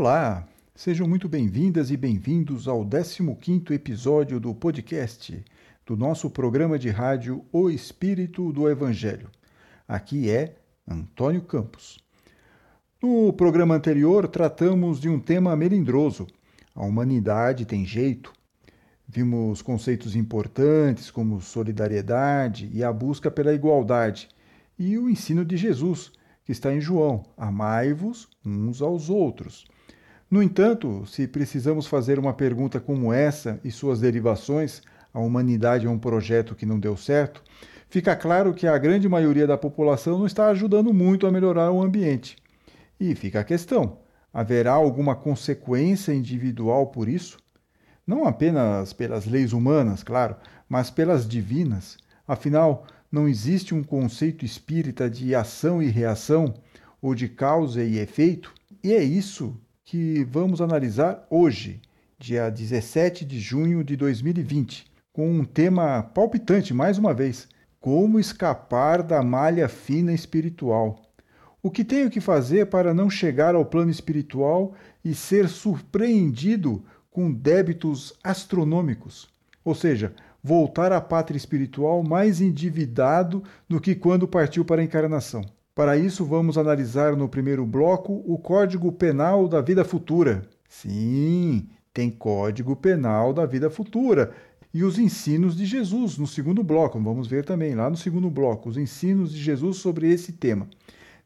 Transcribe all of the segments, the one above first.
Olá, sejam muito bem-vindas e bem-vindos ao 15º episódio do podcast do nosso programa de rádio O Espírito do Evangelho. Aqui é Antônio Campos. No programa anterior tratamos de um tema melindroso. A humanidade tem jeito. Vimos conceitos importantes como solidariedade e a busca pela igualdade, e o ensino de Jesus, que está em João: amai-vos uns aos outros. No entanto, se precisamos fazer uma pergunta como essa e suas derivações, a humanidade é um projeto que não deu certo, fica claro que a grande maioria da população não está ajudando muito a melhorar o ambiente. E fica a questão: haverá alguma consequência individual por isso? Não apenas pelas leis humanas, claro, mas pelas divinas. Afinal, não existe um conceito espírita de ação e reação, ou de causa e efeito, e é isso que vamos analisar hoje, dia 17 de junho de 2020, com um tema palpitante mais uma vez: como escapar da malha fina espiritual. O que tenho que fazer para não chegar ao plano espiritual e ser surpreendido com débitos astronômicos? Ou seja, voltar à pátria espiritual mais endividado do que quando partiu para a encarnação. Para isso, vamos analisar no primeiro bloco o Código Penal da Vida Futura. Sim, tem Código Penal da Vida Futura. E os ensinos de Jesus no segundo bloco. Vamos ver também lá no segundo bloco os ensinos de Jesus sobre esse tema.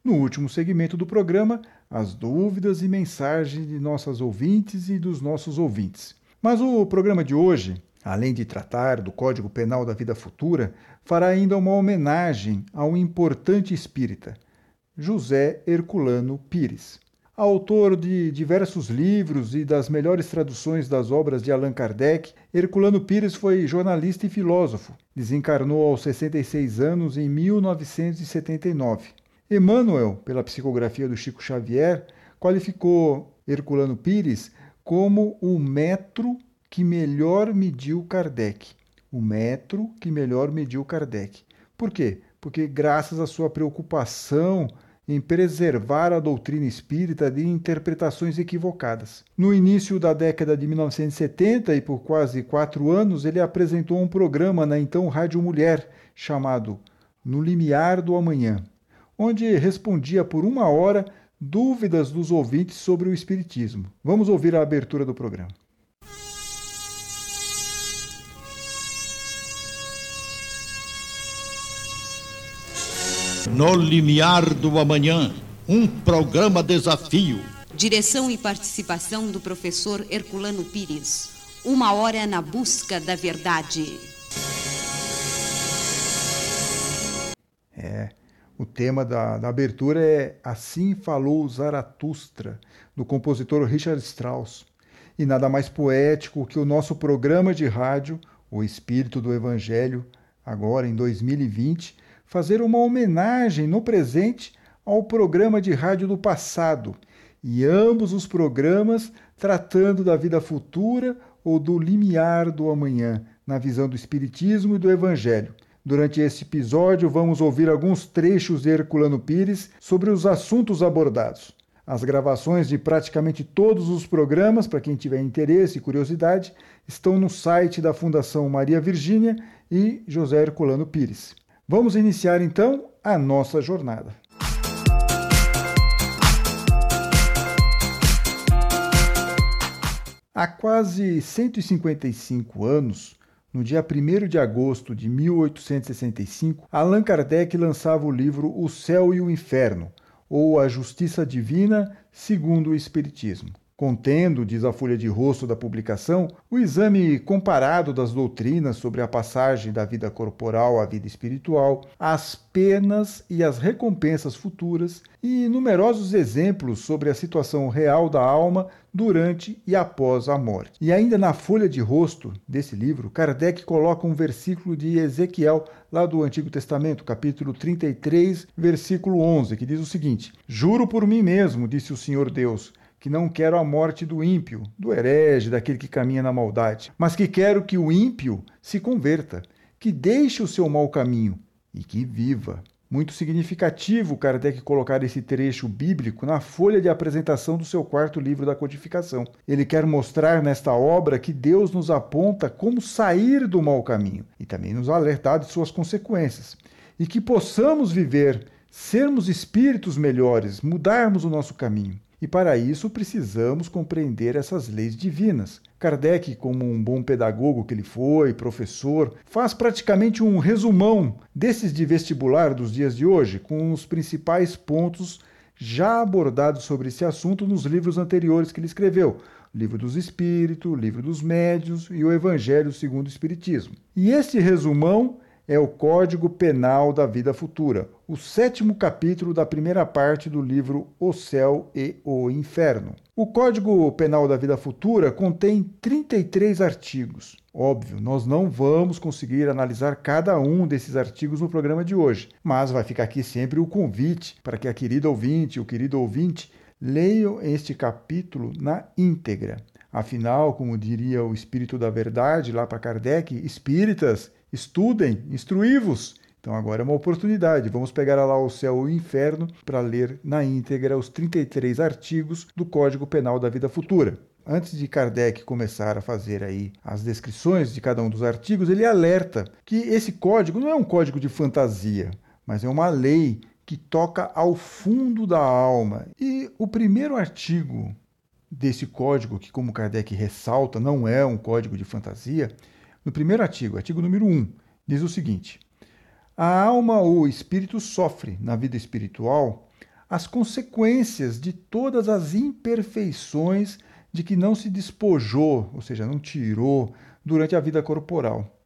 No último segmento do programa, as dúvidas e mensagens de nossas ouvintes e dos nossos ouvintes. Mas o programa de hoje além de tratar do Código Penal da Vida Futura, fará ainda uma homenagem a um importante espírita, José Herculano Pires. Autor de diversos livros e das melhores traduções das obras de Allan Kardec, Herculano Pires foi jornalista e filósofo. Desencarnou aos 66 anos em 1979. Emmanuel, pela psicografia do Chico Xavier, qualificou Herculano Pires como o metro que melhor mediu Kardec. O metro que melhor mediu Kardec. Por quê? Porque, graças à sua preocupação em preservar a doutrina espírita de interpretações equivocadas. No início da década de 1970 e por quase quatro anos, ele apresentou um programa na então Rádio Mulher chamado No Limiar do Amanhã, onde respondia por uma hora dúvidas dos ouvintes sobre o Espiritismo. Vamos ouvir a abertura do programa. No limiar do amanhã, um programa desafio. Direção e participação do professor Herculano Pires. Uma hora na busca da verdade. É, o tema da, da abertura é Assim Falou Zaratustra, do compositor Richard Strauss. E nada mais poético que o nosso programa de rádio, O Espírito do Evangelho, agora em 2020, fazer uma homenagem no presente ao programa de rádio do passado, e ambos os programas tratando da vida futura ou do limiar do amanhã, na visão do Espiritismo e do Evangelho. Durante esse episódio, vamos ouvir alguns trechos de Herculano Pires sobre os assuntos abordados. As gravações de praticamente todos os programas, para quem tiver interesse e curiosidade, estão no site da Fundação Maria Virgínia e José Herculano Pires. Vamos iniciar então a nossa jornada. Há quase 155 anos, no dia 1 de agosto de 1865, Allan Kardec lançava o livro O Céu e o Inferno, ou A Justiça Divina segundo o Espiritismo contendo, diz a folha de rosto da publicação, o exame comparado das doutrinas sobre a passagem da vida corporal à vida espiritual, as penas e as recompensas futuras e numerosos exemplos sobre a situação real da alma durante e após a morte. E ainda na folha de rosto desse livro, Kardec coloca um versículo de Ezequiel, lá do Antigo Testamento, capítulo 33, versículo 11, que diz o seguinte: Juro por mim mesmo, disse o Senhor Deus, que não quero a morte do ímpio, do herege, daquele que caminha na maldade, mas que quero que o ímpio se converta, que deixe o seu mau caminho e que viva. Muito significativo Kardec colocar esse trecho bíblico na folha de apresentação do seu quarto livro da codificação. Ele quer mostrar nesta obra que Deus nos aponta como sair do mau caminho e também nos alertar de suas consequências. E que possamos viver, sermos espíritos melhores, mudarmos o nosso caminho. E para isso precisamos compreender essas leis divinas. Kardec, como um bom pedagogo que ele foi, professor, faz praticamente um resumão desses de vestibular dos dias de hoje, com os principais pontos já abordados sobre esse assunto nos livros anteriores que ele escreveu. Livro dos Espíritos, livro dos Médios e o Evangelho segundo o Espiritismo. E este resumão é o Código Penal da Vida Futura, o sétimo capítulo da primeira parte do livro O Céu e o Inferno. O Código Penal da Vida Futura contém 33 artigos. Óbvio, nós não vamos conseguir analisar cada um desses artigos no programa de hoje, mas vai ficar aqui sempre o convite para que a querida ouvinte, o querido ouvinte, leiam este capítulo na íntegra. Afinal, como diria o Espírito da Verdade lá para Kardec, espíritas Estudem, instruí-vos. Então agora é uma oportunidade. Vamos pegar lá o céu e o inferno para ler na íntegra os 33 artigos do Código Penal da Vida Futura. Antes de Kardec começar a fazer aí as descrições de cada um dos artigos, ele alerta que esse código não é um código de fantasia, mas é uma lei que toca ao fundo da alma. E o primeiro artigo desse código, que como Kardec ressalta, não é um código de fantasia, no primeiro artigo, artigo número 1, diz o seguinte: A alma ou espírito sofre, na vida espiritual, as consequências de todas as imperfeições de que não se despojou, ou seja, não tirou, durante a vida corporal.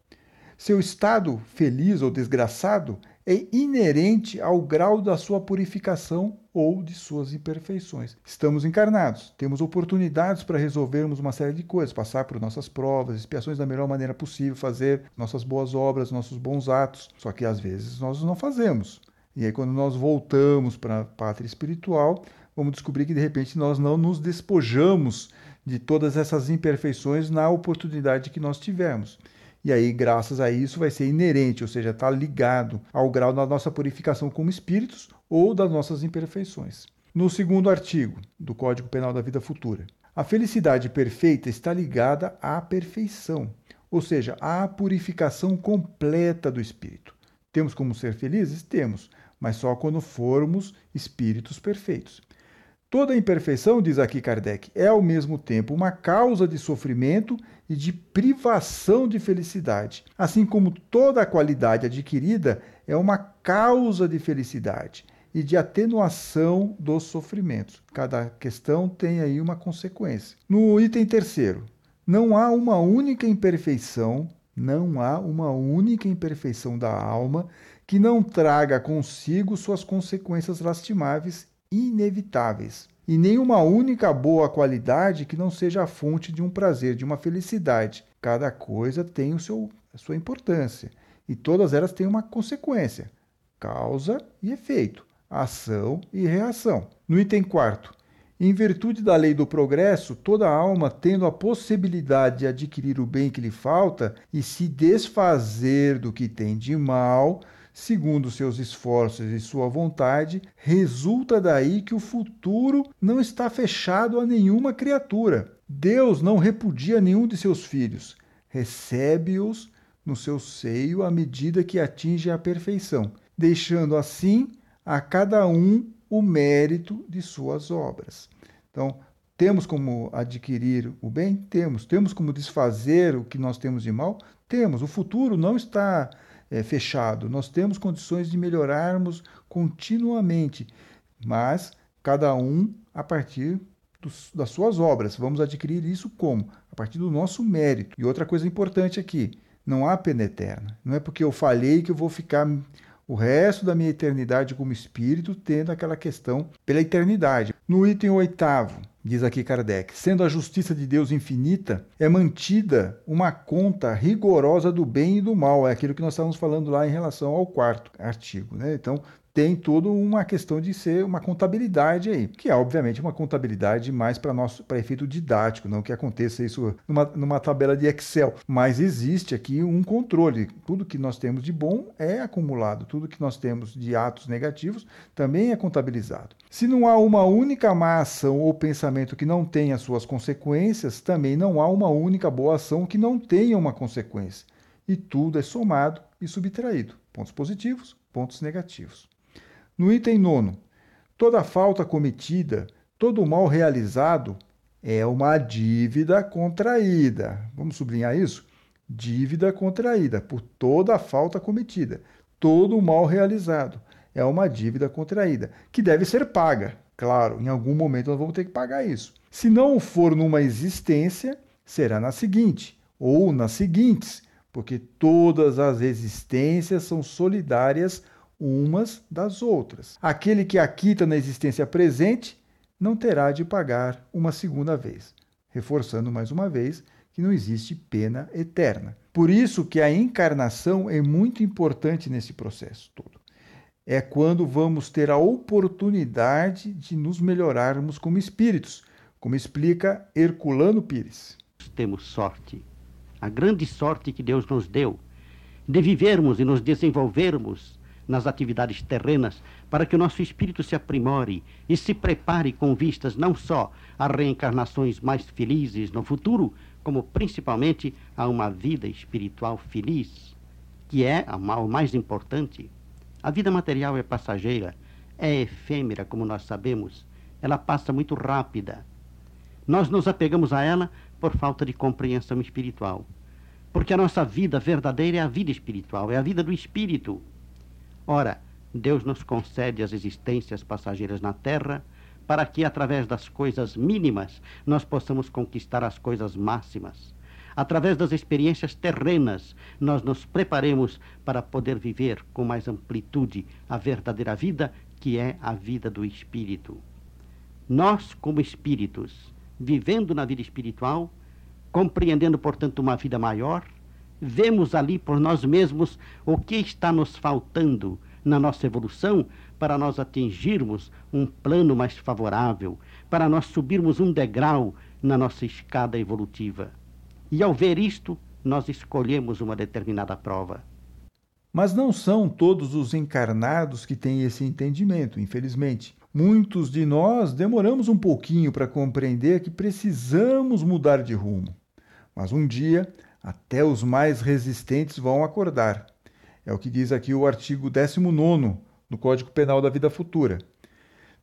Seu estado feliz ou desgraçado é inerente ao grau da sua purificação ou de suas imperfeições. Estamos encarnados, temos oportunidades para resolvermos uma série de coisas, passar por nossas provas, expiações da melhor maneira possível, fazer nossas boas obras, nossos bons atos. Só que às vezes nós não fazemos. E aí, quando nós voltamos para a pátria espiritual, vamos descobrir que de repente nós não nos despojamos de todas essas imperfeições na oportunidade que nós tivemos. E aí, graças a isso, vai ser inerente, ou seja, está ligado ao grau da nossa purificação como espíritos ou das nossas imperfeições. No segundo artigo do Código Penal da Vida Futura, a felicidade perfeita está ligada à perfeição, ou seja, à purificação completa do espírito. Temos como ser felizes? Temos, mas só quando formos espíritos perfeitos. Toda imperfeição, diz aqui Kardec, é ao mesmo tempo uma causa de sofrimento e de privação de felicidade, assim como toda a qualidade adquirida é uma causa de felicidade e de atenuação dos sofrimentos. Cada questão tem aí uma consequência. No item terceiro, não há uma única imperfeição, não há uma única imperfeição da alma que não traga consigo suas consequências lastimáveis inevitáveis. E nenhuma única boa qualidade que não seja a fonte de um prazer, de uma felicidade. Cada coisa tem o seu, a sua importância. E todas elas têm uma consequência: causa e efeito, ação e reação. No item quarto, em virtude da lei do progresso, toda alma, tendo a possibilidade de adquirir o bem que lhe falta e se desfazer do que tem de mal, segundo seus esforços e sua vontade, resulta daí que o futuro não está fechado a nenhuma criatura. Deus não repudia nenhum de seus filhos, recebe-os no seu seio à medida que atinge a perfeição, deixando assim a cada um o mérito de suas obras. Então, temos como adquirir o bem? Temos. Temos como desfazer o que nós temos de mal? Temos. O futuro não está é, fechado. Nós temos condições de melhorarmos continuamente, mas cada um a partir dos, das suas obras. Vamos adquirir isso como? A partir do nosso mérito. E outra coisa importante aqui: não há pena eterna. Não é porque eu falhei que eu vou ficar o resto da minha eternidade como espírito tendo aquela questão pela eternidade. No item oitavo, diz aqui Kardec, sendo a justiça de Deus infinita, é mantida uma conta rigorosa do bem e do mal. É aquilo que nós estávamos falando lá em relação ao quarto artigo. Né? Então, tem toda uma questão de ser uma contabilidade aí, que é obviamente uma contabilidade mais para nosso para efeito didático, não que aconteça isso numa, numa tabela de Excel, mas existe aqui um controle. Tudo que nós temos de bom é acumulado, tudo que nós temos de atos negativos também é contabilizado. Se não há uma única má ação ou pensamento que não tenha suas consequências, também não há uma única boa ação que não tenha uma consequência. E tudo é somado e subtraído. Pontos positivos, pontos negativos. No item nono, toda falta cometida, todo mal realizado é uma dívida contraída. Vamos sublinhar isso? Dívida contraída por toda falta cometida, todo mal realizado é uma dívida contraída, que deve ser paga. Claro, em algum momento nós vamos ter que pagar isso. Se não for numa existência, será na seguinte, ou nas seguintes, porque todas as existências são solidárias umas das outras. Aquele que aquita na existência presente não terá de pagar uma segunda vez, reforçando mais uma vez que não existe pena eterna. Por isso que a encarnação é muito importante nesse processo todo. É quando vamos ter a oportunidade de nos melhorarmos como espíritos, como explica Herculano Pires. Temos sorte, a grande sorte que Deus nos deu, de vivermos e nos desenvolvermos nas atividades terrenas, para que o nosso espírito se aprimore e se prepare com vistas não só a reencarnações mais felizes no futuro, como principalmente a uma vida espiritual feliz, que é o mais importante. A vida material é passageira, é efêmera, como nós sabemos, ela passa muito rápida. Nós nos apegamos a ela por falta de compreensão espiritual. Porque a nossa vida verdadeira é a vida espiritual, é a vida do espírito. Ora, Deus nos concede as existências passageiras na terra para que, através das coisas mínimas, nós possamos conquistar as coisas máximas. Através das experiências terrenas, nós nos preparemos para poder viver com mais amplitude a verdadeira vida, que é a vida do espírito. Nós, como espíritos, vivendo na vida espiritual, compreendendo, portanto, uma vida maior, vemos ali por nós mesmos o que está nos faltando na nossa evolução para nós atingirmos um plano mais favorável, para nós subirmos um degrau na nossa escada evolutiva. E ao ver isto, nós escolhemos uma determinada prova. Mas não são todos os encarnados que têm esse entendimento, infelizmente. Muitos de nós demoramos um pouquinho para compreender que precisamos mudar de rumo. Mas um dia até os mais resistentes vão acordar. É o que diz aqui o artigo 19 do Código Penal da Vida Futura.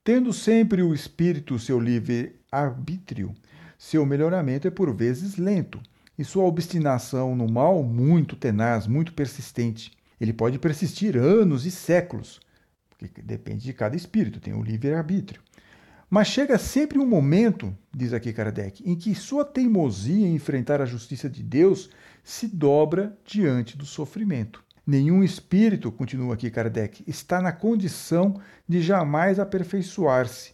Tendo sempre o espírito seu livre arbítrio, seu melhoramento é por vezes lento e sua obstinação no mal muito tenaz, muito persistente. Ele pode persistir anos e séculos, porque depende de cada espírito, tem o livre arbítrio. Mas chega sempre um momento, diz aqui Kardec, em que sua teimosia em enfrentar a justiça de Deus se dobra diante do sofrimento. Nenhum espírito, continua aqui Kardec, está na condição de jamais aperfeiçoar-se.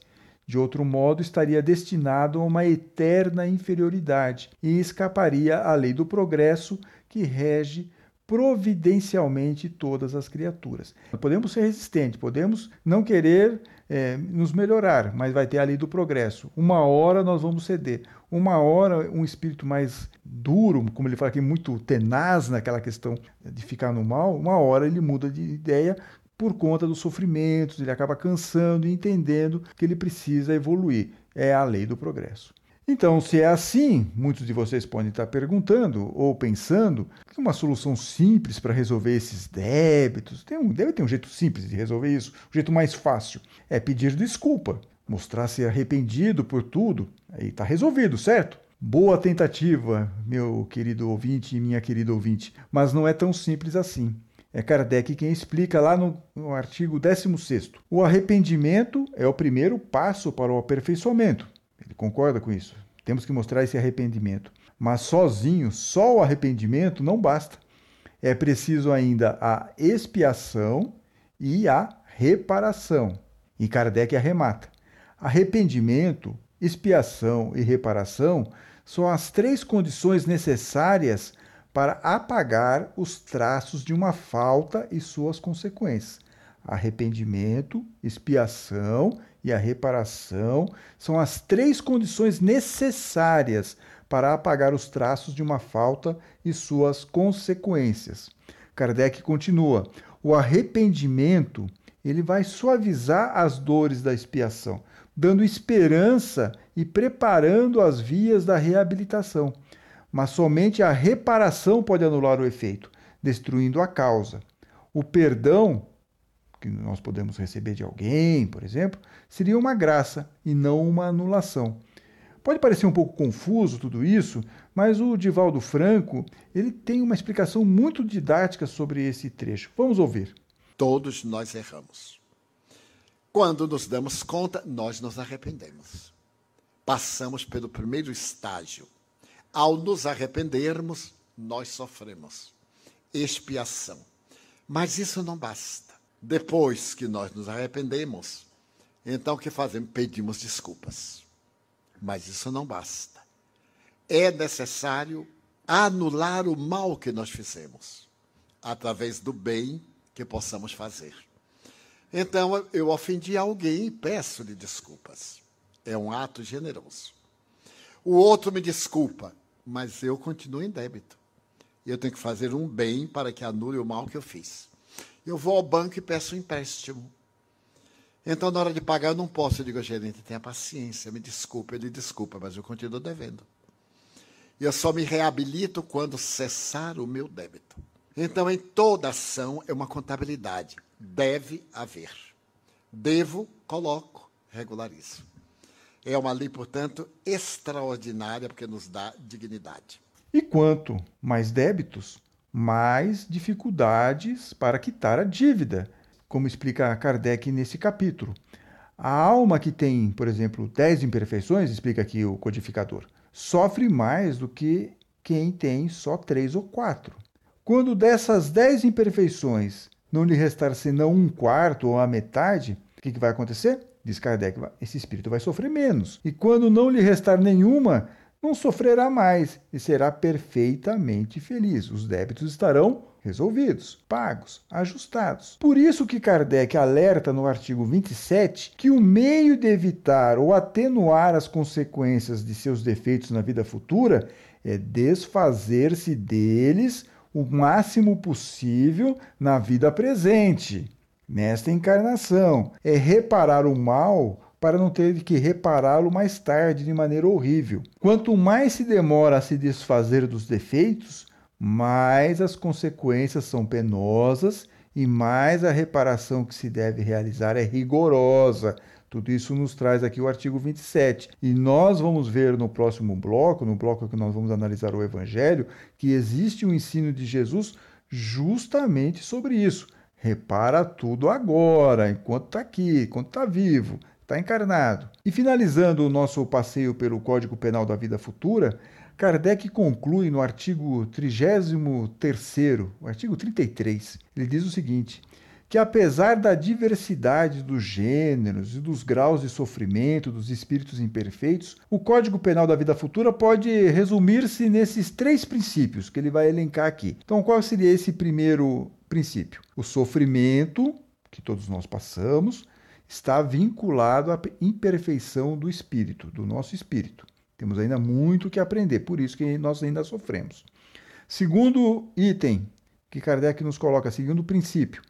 De outro modo, estaria destinado a uma eterna inferioridade e escaparia à lei do progresso que rege providencialmente todas as criaturas. Podemos ser resistentes, podemos não querer é, nos melhorar, mas vai ter a lei do progresso. Uma hora nós vamos ceder. Uma hora um espírito mais duro, como ele fala aqui, muito tenaz naquela questão de ficar no mal, uma hora ele muda de ideia por conta dos sofrimentos, ele acaba cansando e entendendo que ele precisa evoluir. É a lei do progresso. Então, se é assim, muitos de vocês podem estar perguntando ou pensando que uma solução simples para resolver esses débitos, tem um, deve ter um jeito simples de resolver isso, um jeito mais fácil, é pedir desculpa, mostrar-se arrependido por tudo, aí está resolvido, certo? Boa tentativa, meu querido ouvinte e minha querida ouvinte, mas não é tão simples assim. É Kardec quem explica lá no, no artigo 16. O arrependimento é o primeiro passo para o aperfeiçoamento. Ele concorda com isso. Temos que mostrar esse arrependimento. Mas sozinho, só o arrependimento não basta. É preciso ainda a expiação e a reparação. E Kardec arremata. Arrependimento, expiação e reparação são as três condições necessárias para apagar os traços de uma falta e suas consequências. Arrependimento, expiação e a reparação são as três condições necessárias para apagar os traços de uma falta e suas consequências. Kardec continua: o arrependimento ele vai suavizar as dores da expiação, dando esperança e preparando as vias da reabilitação. Mas somente a reparação pode anular o efeito, destruindo a causa. O perdão que nós podemos receber de alguém, por exemplo, seria uma graça e não uma anulação. Pode parecer um pouco confuso tudo isso, mas o Divaldo Franco ele tem uma explicação muito didática sobre esse trecho. Vamos ouvir. Todos nós erramos. Quando nos damos conta, nós nos arrependemos. Passamos pelo primeiro estágio. Ao nos arrependermos, nós sofremos expiação. Mas isso não basta. Depois que nós nos arrependemos, então o que fazemos? Pedimos desculpas. Mas isso não basta. É necessário anular o mal que nós fizemos, através do bem que possamos fazer. Então, eu ofendi alguém e peço-lhe desculpas. É um ato generoso. O outro me desculpa, mas eu continuo em débito. Eu tenho que fazer um bem para que anule o mal que eu fiz. Eu vou ao banco e peço um empréstimo. Então, na hora de pagar, eu não posso. Eu digo, gerente, tenha paciência, me desculpe. Ele desculpa, mas eu continuo devendo. E eu só me reabilito quando cessar o meu débito. Então, em toda ação é uma contabilidade. Deve haver. Devo, coloco, regularizo. É uma lei, portanto, extraordinária, porque nos dá dignidade. E quanto mais débitos, mais dificuldades para quitar a dívida como explica Kardec nesse capítulo. A alma que tem, por exemplo, 10 imperfeições, explica aqui o codificador, sofre mais do que quem tem só três ou quatro. Quando dessas 10 imperfeições não lhe restar senão um quarto ou a metade, o que, que vai acontecer? Diz Kardec, esse espírito vai sofrer menos. E quando não lhe restar nenhuma, não sofrerá mais e será perfeitamente feliz. Os débitos estarão resolvidos, pagos, ajustados. Por isso que Kardec alerta no artigo 27 que o meio de evitar ou atenuar as consequências de seus defeitos na vida futura é desfazer-se deles o máximo possível na vida presente, nesta encarnação. É reparar o mal para não ter que repará-lo mais tarde de maneira horrível. Quanto mais se demora a se desfazer dos defeitos, mais as consequências são penosas e mais a reparação que se deve realizar é rigorosa. Tudo isso nos traz aqui o artigo 27. E nós vamos ver no próximo bloco, no bloco que nós vamos analisar o Evangelho, que existe um ensino de Jesus justamente sobre isso. Repara tudo agora, enquanto está aqui, enquanto está vivo está encarnado. E finalizando o nosso passeio pelo Código Penal da Vida Futura, Kardec conclui no artigo 33, o artigo 33. Ele diz o seguinte: que apesar da diversidade dos gêneros e dos graus de sofrimento dos espíritos imperfeitos, o Código Penal da Vida Futura pode resumir-se nesses três princípios que ele vai elencar aqui. Então, qual seria esse primeiro princípio? O sofrimento que todos nós passamos, está vinculado à imperfeição do espírito, do nosso espírito. Temos ainda muito que aprender, por isso que nós ainda sofremos. Segundo item que Kardec nos coloca, segundo princípio,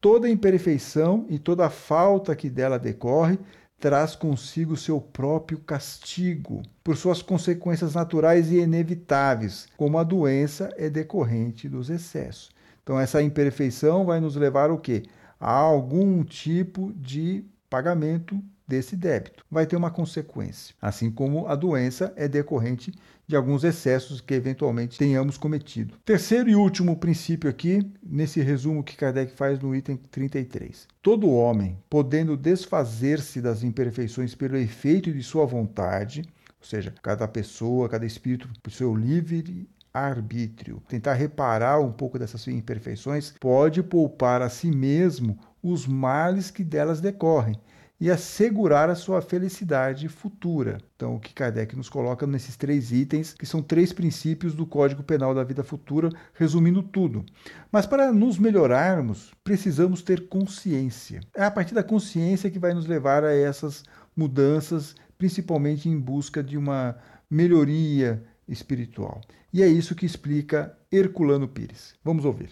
toda imperfeição e toda falta que dela decorre traz consigo seu próprio castigo, por suas consequências naturais e inevitáveis, como a doença é decorrente dos excessos. Então essa imperfeição vai nos levar ao quê? há algum tipo de pagamento desse débito. Vai ter uma consequência, assim como a doença é decorrente de alguns excessos que eventualmente tenhamos cometido. Terceiro e último princípio aqui, nesse resumo que Kardec faz no item 33. Todo homem, podendo desfazer-se das imperfeições pelo efeito de sua vontade, ou seja, cada pessoa, cada espírito, por seu livre arbítrio. Tentar reparar um pouco dessas imperfeições pode poupar a si mesmo os males que delas decorrem e assegurar a sua felicidade futura. Então, o que Kardec nos coloca nesses três itens, que são três princípios do Código Penal da Vida Futura, resumindo tudo. Mas para nos melhorarmos, precisamos ter consciência. É a partir da consciência que vai nos levar a essas mudanças, principalmente em busca de uma melhoria espiritual. E é isso que explica Herculano Pires. Vamos ouvir.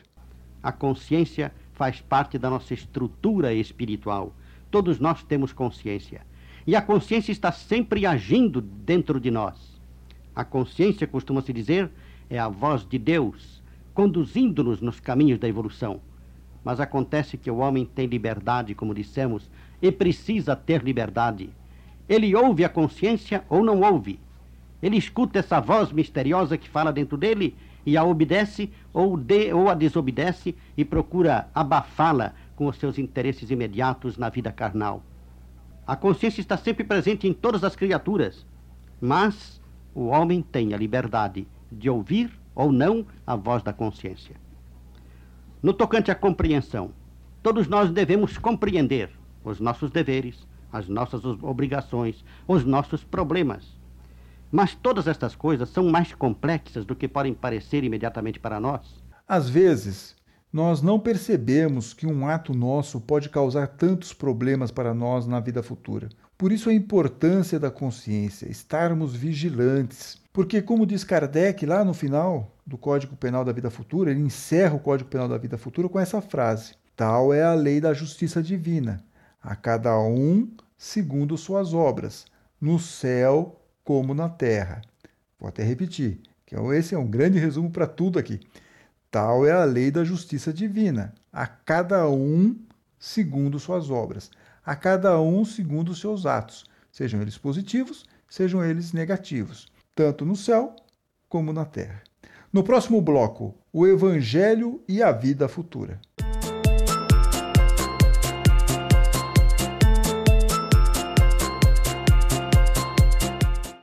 A consciência faz parte da nossa estrutura espiritual Todos nós temos consciência. E a consciência está sempre agindo dentro de nós. A consciência, costuma-se dizer, é a voz de Deus, conduzindo-nos nos caminhos da evolução. Mas acontece que o homem tem liberdade, como dissemos, e precisa ter liberdade. Ele ouve a consciência ou não ouve. Ele escuta essa voz misteriosa que fala dentro dele e a obedece ou, de, ou a desobedece e procura abafá-la com os seus interesses imediatos na vida carnal. A consciência está sempre presente em todas as criaturas, mas o homem tem a liberdade de ouvir ou não a voz da consciência. No tocante à compreensão, todos nós devemos compreender os nossos deveres, as nossas obrigações, os nossos problemas. Mas todas estas coisas são mais complexas do que podem parecer imediatamente para nós. Às vezes, nós não percebemos que um ato nosso pode causar tantos problemas para nós na vida futura. Por isso a importância da consciência, estarmos vigilantes. Porque, como diz Kardec lá no final do Código Penal da Vida Futura, ele encerra o Código Penal da Vida Futura com essa frase: Tal é a lei da justiça divina, a cada um segundo suas obras, no céu como na terra. Vou até repetir, que esse é um grande resumo para tudo aqui. Tal é a lei da justiça divina, a cada um segundo suas obras, a cada um segundo seus atos, sejam eles positivos, sejam eles negativos, tanto no céu como na terra. No próximo bloco, o Evangelho e a vida futura.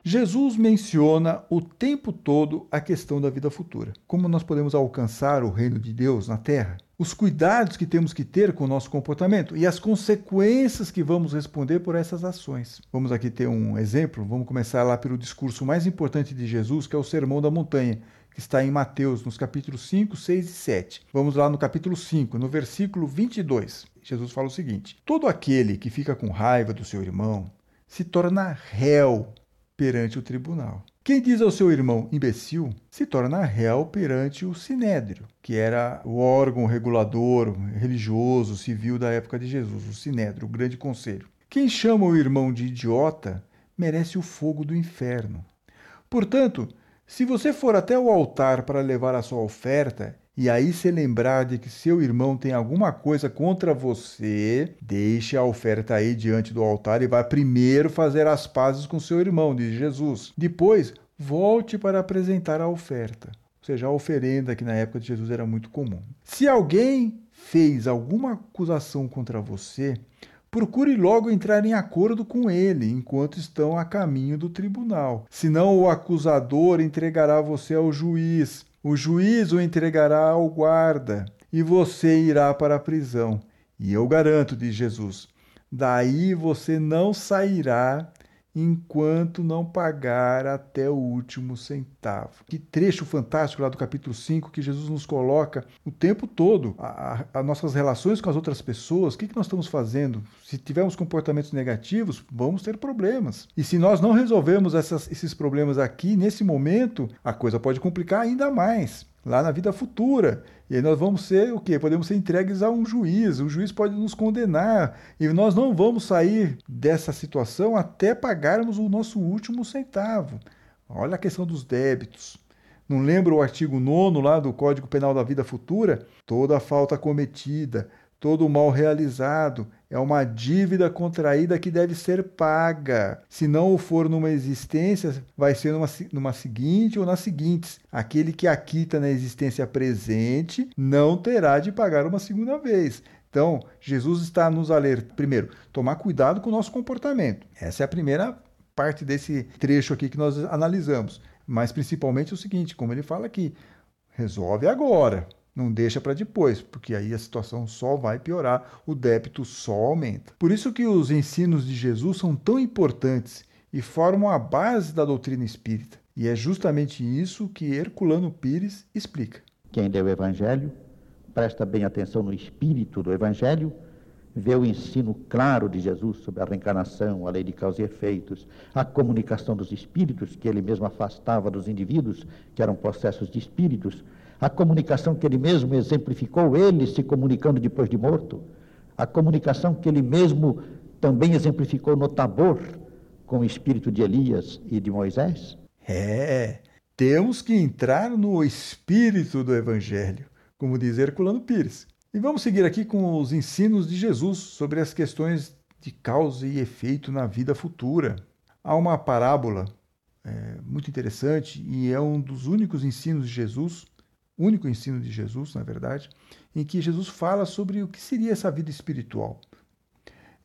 Jesus menciona o tempo todo a questão da vida futura. Como nós podemos alcançar o reino de Deus na terra? Os cuidados que temos que ter com o nosso comportamento e as consequências que vamos responder por essas ações. Vamos aqui ter um exemplo. Vamos começar lá pelo discurso mais importante de Jesus, que é o Sermão da Montanha, que está em Mateus, nos capítulos 5, 6 e 7. Vamos lá no capítulo 5, no versículo 22. Jesus fala o seguinte: Todo aquele que fica com raiva do seu irmão se torna réu perante o tribunal. Quem diz ao seu irmão imbecil se torna réu perante o sinédrio, que era o órgão regulador religioso civil da época de Jesus, o sinédrio, o grande conselho. Quem chama o irmão de idiota merece o fogo do inferno. Portanto, se você for até o altar para levar a sua oferta e aí se lembrar de que seu irmão tem alguma coisa contra você, deixe a oferta aí diante do altar e vá primeiro fazer as pazes com seu irmão, diz Jesus. Depois, volte para apresentar a oferta. Ou seja, a oferenda que na época de Jesus era muito comum. Se alguém fez alguma acusação contra você, procure logo entrar em acordo com ele enquanto estão a caminho do tribunal. Senão o acusador entregará você ao juiz o juiz o entregará ao guarda e você irá para a prisão. E eu garanto, diz Jesus, daí você não sairá enquanto não pagar até o último centavo. Que trecho fantástico lá do capítulo 5 que Jesus nos coloca o tempo todo as nossas relações com as outras pessoas. O que, que nós estamos fazendo? Se tivermos comportamentos negativos, vamos ter problemas. E se nós não resolvermos essas, esses problemas aqui, nesse momento, a coisa pode complicar ainda mais lá na vida futura. E aí nós vamos ser o quê? Podemos ser entregues a um juiz, o juiz pode nos condenar, e nós não vamos sair dessa situação até pagarmos o nosso último centavo. Olha a questão dos débitos. Não lembra o artigo 9 lá do Código Penal da Vida Futura? Toda falta cometida, todo mal realizado é uma dívida contraída que deve ser paga. Se não for numa existência, vai ser numa, numa seguinte ou nas seguintes. Aquele que aquita na existência presente não terá de pagar uma segunda vez. Então, Jesus está nos alertando, primeiro, tomar cuidado com o nosso comportamento. Essa é a primeira parte desse trecho aqui que nós analisamos. Mas principalmente o seguinte, como ele fala aqui, resolve agora. Não deixa para depois, porque aí a situação só vai piorar, o débito só aumenta. Por isso que os ensinos de Jesus são tão importantes e formam a base da doutrina espírita. E é justamente isso que Herculano Pires explica. Quem lê o Evangelho, presta bem atenção no espírito do Evangelho, vê o ensino claro de Jesus sobre a reencarnação, a lei de causa e efeitos, a comunicação dos espíritos, que ele mesmo afastava dos indivíduos, que eram processos de espíritos, a comunicação que ele mesmo exemplificou, ele se comunicando depois de morto, a comunicação que ele mesmo também exemplificou no Tabor, com o espírito de Elias e de Moisés? É, temos que entrar no espírito do Evangelho, como diz Herculano Pires. E vamos seguir aqui com os ensinos de Jesus sobre as questões de causa e efeito na vida futura. Há uma parábola é, muito interessante e é um dos únicos ensinos de Jesus, único ensino de Jesus, na verdade, em que Jesus fala sobre o que seria essa vida espiritual.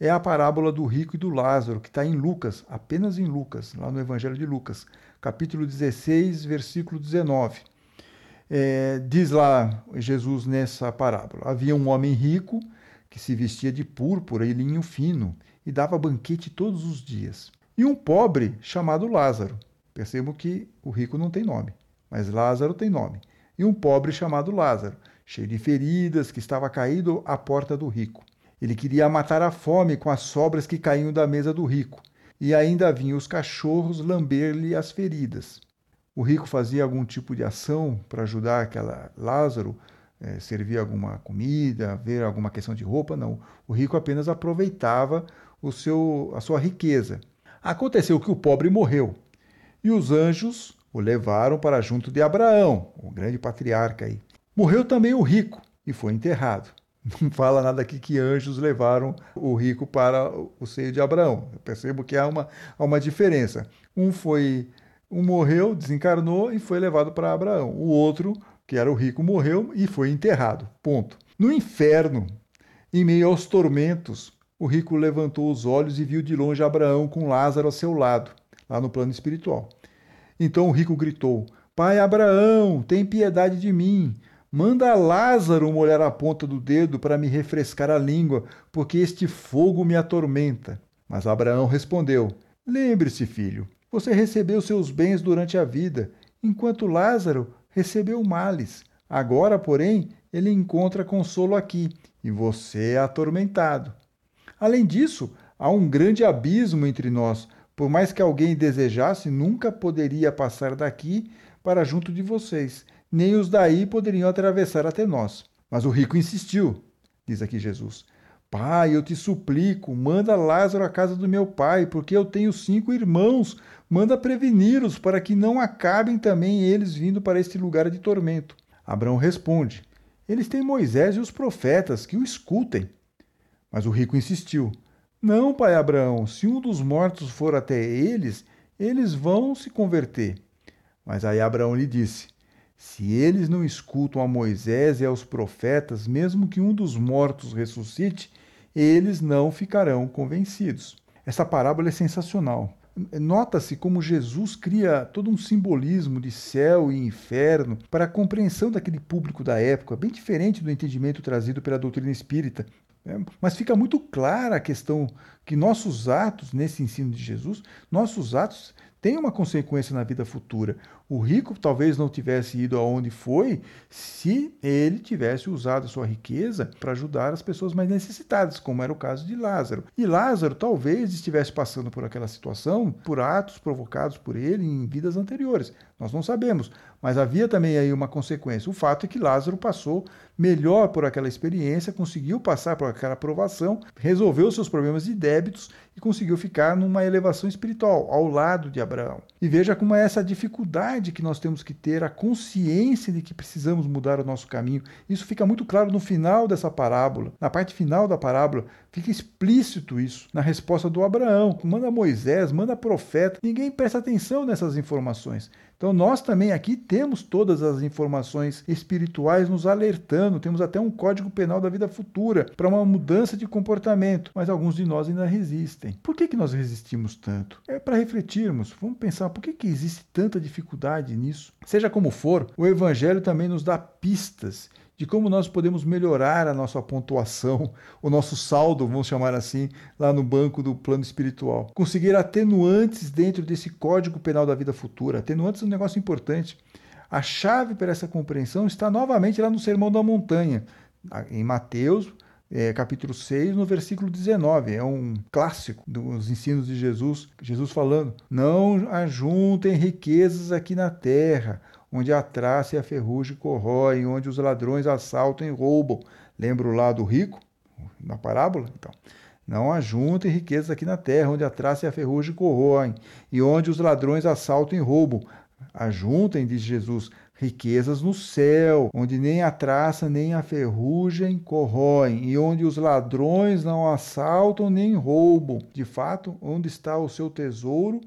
É a parábola do rico e do Lázaro, que está em Lucas, apenas em Lucas, lá no Evangelho de Lucas, capítulo 16, versículo 19. É, diz lá Jesus nessa parábola: havia um homem rico que se vestia de púrpura e linho fino e dava banquete todos os dias. E um pobre chamado Lázaro. Percebo que o rico não tem nome, mas Lázaro tem nome. E um pobre chamado Lázaro, cheio de feridas, que estava caído à porta do rico. Ele queria matar a fome com as sobras que caíam da mesa do rico, e ainda vinham os cachorros lamber-lhe as feridas o rico fazia algum tipo de ação para ajudar aquela Lázaro, é, servir alguma comida, ver alguma questão de roupa, não. O rico apenas aproveitava o seu, a sua riqueza. Aconteceu que o pobre morreu e os anjos o levaram para junto de Abraão, o grande patriarca aí. Morreu também o rico e foi enterrado. Não fala nada aqui que anjos levaram o rico para o seio de Abraão. Eu percebo que há uma, há uma diferença. Um foi um morreu, desencarnou e foi levado para Abraão. O outro, que era o rico, morreu e foi enterrado. Ponto. No inferno, em meio aos tormentos, o rico levantou os olhos e viu de longe Abraão com Lázaro ao seu lado, lá no plano espiritual. Então o rico gritou: Pai Abraão, tem piedade de mim. Manda Lázaro molhar a ponta do dedo para me refrescar a língua, porque este fogo me atormenta. Mas Abraão respondeu: Lembre-se, filho, você recebeu seus bens durante a vida, enquanto Lázaro recebeu males. Agora, porém, ele encontra consolo aqui e você é atormentado. Além disso, há um grande abismo entre nós. Por mais que alguém desejasse, nunca poderia passar daqui para junto de vocês, nem os daí poderiam atravessar até nós. Mas o rico insistiu, diz aqui Jesus. Pai, eu te suplico, manda Lázaro à casa do meu pai, porque eu tenho cinco irmãos. Manda preveni-los, para que não acabem também eles vindo para este lugar de tormento. Abraão responde: Eles têm Moisés e os profetas, que o escutem. Mas o rico insistiu: Não, pai Abraão, se um dos mortos for até eles, eles vão se converter. Mas aí Abraão lhe disse: Se eles não escutam a Moisés e aos profetas, mesmo que um dos mortos ressuscite, eles não ficarão convencidos. Essa parábola é sensacional. Nota-se como Jesus cria todo um simbolismo de céu e inferno para a compreensão daquele público da época, bem diferente do entendimento trazido pela doutrina espírita. É, mas fica muito clara a questão que nossos atos, nesse ensino de Jesus, nossos atos têm uma consequência na vida futura. O rico talvez não tivesse ido aonde foi se ele tivesse usado sua riqueza para ajudar as pessoas mais necessitadas, como era o caso de Lázaro. E Lázaro talvez estivesse passando por aquela situação por atos provocados por ele em vidas anteriores. Nós não sabemos, mas havia também aí uma consequência. O fato é que Lázaro passou melhor por aquela experiência, conseguiu passar por aquela aprovação, resolveu seus problemas de débitos e conseguiu ficar numa elevação espiritual ao lado de Abraão. E veja como é essa dificuldade que nós temos que ter, a consciência de que precisamos mudar o nosso caminho. Isso fica muito claro no final dessa parábola. Na parte final da parábola, fica explícito isso. Na resposta do Abraão, manda Moisés, manda profeta. Ninguém presta atenção nessas informações. Então, nós também aqui temos todas as informações espirituais nos alertando, temos até um código penal da vida futura para uma mudança de comportamento, mas alguns de nós ainda resistem. Por que, que nós resistimos tanto? É para refletirmos, vamos pensar por que, que existe tanta dificuldade nisso. Seja como for, o Evangelho também nos dá pistas de como nós podemos melhorar a nossa pontuação, o nosso saldo, vamos chamar assim, lá no banco do plano espiritual. Conseguir atenuantes dentro desse código penal da vida futura. Atenuantes é um negócio importante. A chave para essa compreensão está novamente lá no Sermão da Montanha, em Mateus, é, capítulo 6, no versículo 19. É um clássico dos ensinos de Jesus. Jesus falando: Não ajuntem riquezas aqui na terra, onde a traça e a ferrugem corroem, onde os ladrões assaltam e roubam. Lembra o lado rico, na parábola? Então. Não ajuntem riquezas aqui na terra, onde a traça e a ferrugem corroem, e onde os ladrões assaltam e roubam. Ajuntem, diz Jesus, riquezas no céu, onde nem a traça nem a ferrugem corroem, e onde os ladrões não assaltam nem roubam. De fato, onde está o seu tesouro,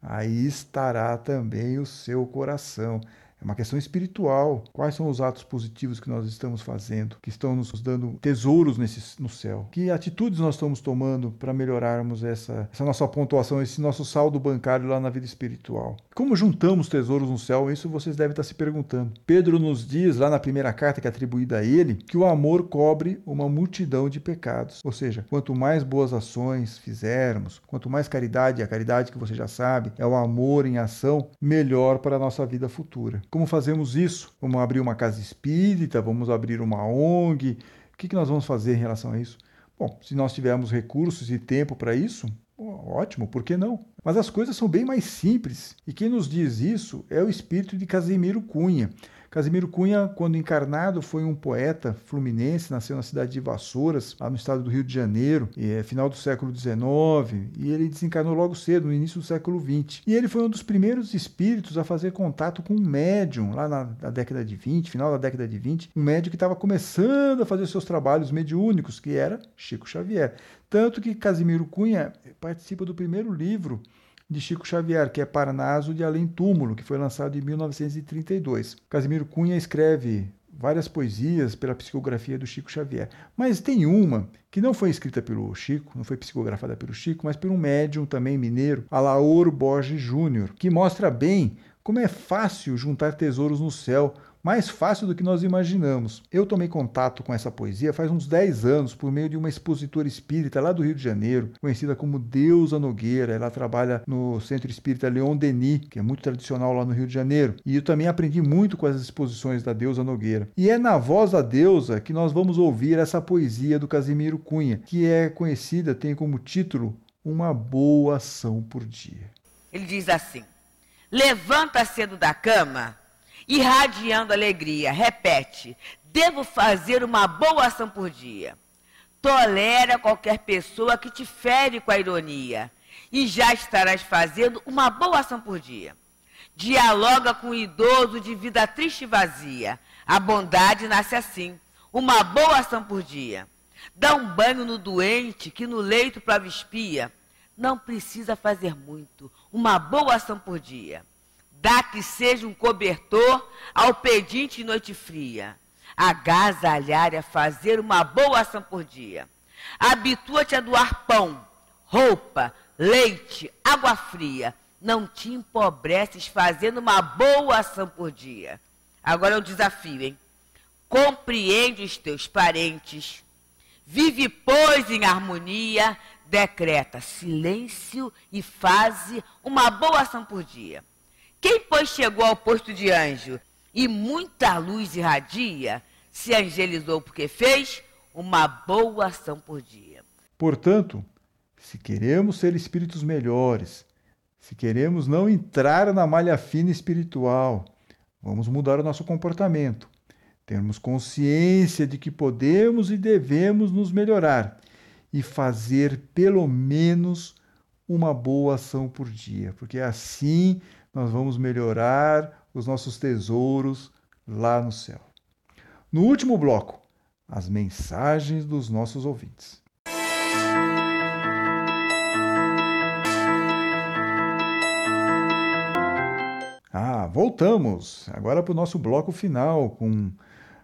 aí estará também o seu coração. É uma questão espiritual. Quais são os atos positivos que nós estamos fazendo, que estão nos dando tesouros nesse, no céu? Que atitudes nós estamos tomando para melhorarmos essa, essa nossa pontuação, esse nosso saldo bancário lá na vida espiritual? Como juntamos tesouros no céu? Isso vocês devem estar se perguntando. Pedro nos diz, lá na primeira carta que é atribuída a ele, que o amor cobre uma multidão de pecados. Ou seja, quanto mais boas ações fizermos, quanto mais caridade, a caridade que você já sabe, é o amor em ação, melhor para a nossa vida futura. Como fazemos isso? Vamos abrir uma casa espírita? Vamos abrir uma ONG? O que, nós vamos fazer em relação a isso? Bom, se nós tivermos recursos e tempo para isso, ótimo, por que não? Mas as coisas são bem mais simples. E quem nos diz isso é o espírito de Casimiro Cunha. Casimiro Cunha, quando encarnado, foi um poeta fluminense, nasceu na cidade de Vassouras, lá no estado do Rio de Janeiro, é final do século XIX, e ele desencarnou logo cedo, no início do século XX. E ele foi um dos primeiros espíritos a fazer contato com um médium, lá na, na década de 20, final da década de 20, um médium que estava começando a fazer seus trabalhos mediúnicos, que era Chico Xavier. Tanto que Casimiro Cunha participa do primeiro livro de Chico Xavier, que é Parnaso de Além Túmulo, que foi lançado em 1932. Casimiro Cunha escreve várias poesias pela psicografia do Chico Xavier, mas tem uma que não foi escrita pelo Chico, não foi psicografada pelo Chico, mas por um médium também mineiro, Alaor Borges Júnior, que mostra bem como é fácil juntar tesouros no céu mais fácil do que nós imaginamos. Eu tomei contato com essa poesia faz uns 10 anos por meio de uma expositora espírita lá do Rio de Janeiro, conhecida como Deusa Nogueira. Ela trabalha no Centro Espírita Leon Denis, que é muito tradicional lá no Rio de Janeiro. E eu também aprendi muito com as exposições da Deusa Nogueira. E é na voz da deusa que nós vamos ouvir essa poesia do Casimiro Cunha, que é conhecida, tem como título Uma Boa Ação por Dia. Ele diz assim: Levanta cedo da cama irradiando alegria. Repete: devo fazer uma boa ação por dia. Tolera qualquer pessoa que te fere com a ironia, e já estarás fazendo uma boa ação por dia. Dialoga com o idoso de vida triste e vazia. A bondade nasce assim, uma boa ação por dia. Dá um banho no doente que no leito prova espia. Não precisa fazer muito, uma boa ação por dia. Dá que seja um cobertor ao pedinte de noite fria. Agasalhar é fazer uma boa ação por dia. Habitua-te a doar pão, roupa, leite, água fria. Não te empobreces fazendo uma boa ação por dia. Agora é o desafio, hein? Compreende os teus parentes. Vive, pois, em harmonia. Decreta silêncio e faze uma boa ação por dia. Quem, pois, chegou ao posto de anjo e muita luz irradia, se angelizou porque fez uma boa ação por dia. Portanto, se queremos ser espíritos melhores, se queremos não entrar na malha fina espiritual, vamos mudar o nosso comportamento. Termos consciência de que podemos e devemos nos melhorar e fazer pelo menos uma boa ação por dia, porque assim nós vamos melhorar os nossos tesouros lá no céu. No último bloco, as mensagens dos nossos ouvintes. Ah, voltamos agora para o nosso bloco final com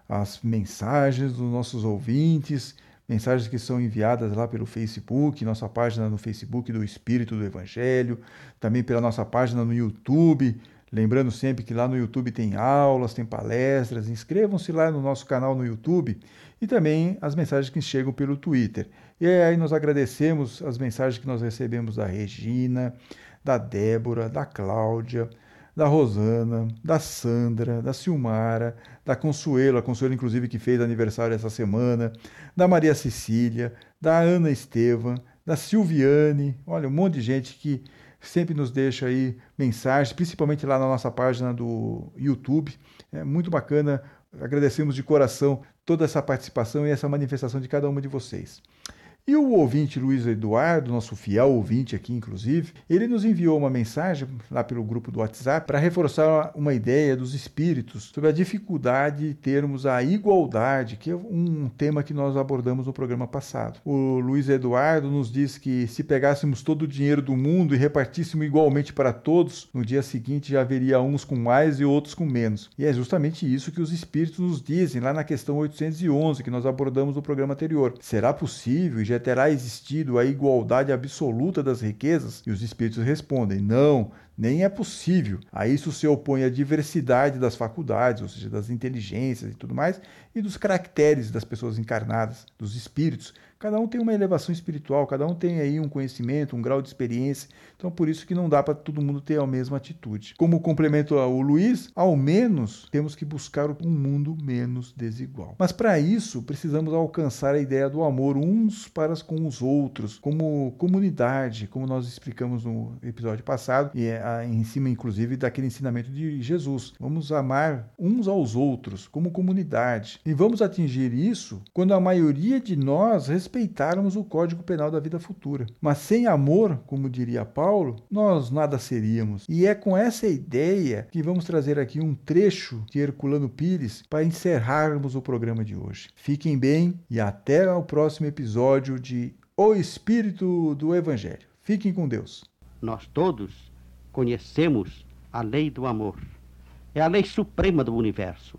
as mensagens dos nossos ouvintes mensagens que são enviadas lá pelo Facebook, nossa página no Facebook do Espírito do Evangelho, também pela nossa página no YouTube, Lembrando sempre que lá no YouTube tem aulas, tem palestras, inscrevam-se lá no nosso canal no YouTube e também as mensagens que chegam pelo Twitter. E aí nós agradecemos as mensagens que nós recebemos da Regina, da Débora, da Cláudia, da Rosana, da Sandra, da Silmara, da Consuelo, a Consuelo inclusive que fez aniversário essa semana, da Maria Cecília, da Ana Estevam, da Silviane, olha, um monte de gente que sempre nos deixa aí mensagens, principalmente lá na nossa página do YouTube. É muito bacana. Agradecemos de coração toda essa participação e essa manifestação de cada uma de vocês. E o ouvinte Luiz Eduardo, nosso fiel ouvinte aqui, inclusive, ele nos enviou uma mensagem lá pelo grupo do WhatsApp para reforçar uma ideia dos espíritos sobre a dificuldade de termos a igualdade, que é um tema que nós abordamos no programa passado. O Luiz Eduardo nos diz que se pegássemos todo o dinheiro do mundo e repartíssemos igualmente para todos, no dia seguinte já haveria uns com mais e outros com menos. E é justamente isso que os espíritos nos dizem lá na questão 811 que nós abordamos no programa anterior. Será possível e já terá existido a igualdade absoluta das riquezas? E os espíritos respondem: não, nem é possível. A isso se opõe a diversidade das faculdades, ou seja, das inteligências e tudo mais, e dos caracteres das pessoas encarnadas, dos espíritos, Cada um tem uma elevação espiritual, cada um tem aí um conhecimento, um grau de experiência. Então, por isso que não dá para todo mundo ter a mesma atitude. Como complemento ao Luiz, ao menos temos que buscar um mundo menos desigual. Mas para isso, precisamos alcançar a ideia do amor uns para com os outros, como comunidade, como nós explicamos no episódio passado, e é em cima, inclusive, daquele ensinamento de Jesus. Vamos amar uns aos outros, como comunidade. E vamos atingir isso quando a maioria de nós respeitarmos o Código Penal da vida futura. Mas sem amor, como diria Paulo, nós nada seríamos. E é com essa ideia que vamos trazer aqui um trecho de Herculano Pires para encerrarmos o programa de hoje. Fiquem bem e até o próximo episódio de O Espírito do Evangelho. Fiquem com Deus. Nós todos conhecemos a lei do amor. É a lei suprema do universo.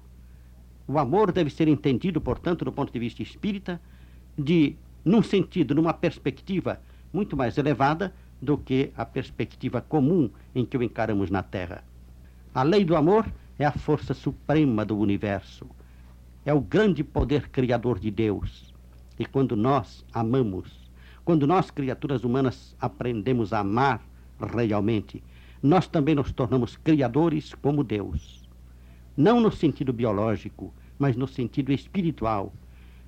O amor deve ser entendido, portanto, do ponto de vista espírita, de, num sentido, numa perspectiva muito mais elevada do que a perspectiva comum em que o encaramos na Terra. A lei do amor é a força suprema do universo, é o grande poder criador de Deus. E quando nós amamos, quando nós, criaturas humanas, aprendemos a amar realmente, nós também nos tornamos criadores como Deus. Não no sentido biológico, mas no sentido espiritual.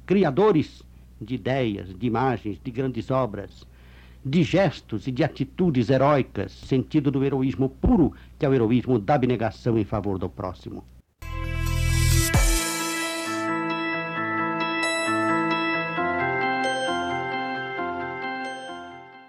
Criadores de ideias, de imagens, de grandes obras, de gestos e de atitudes heróicas, sentido do heroísmo puro, que é o heroísmo da abnegação em favor do próximo.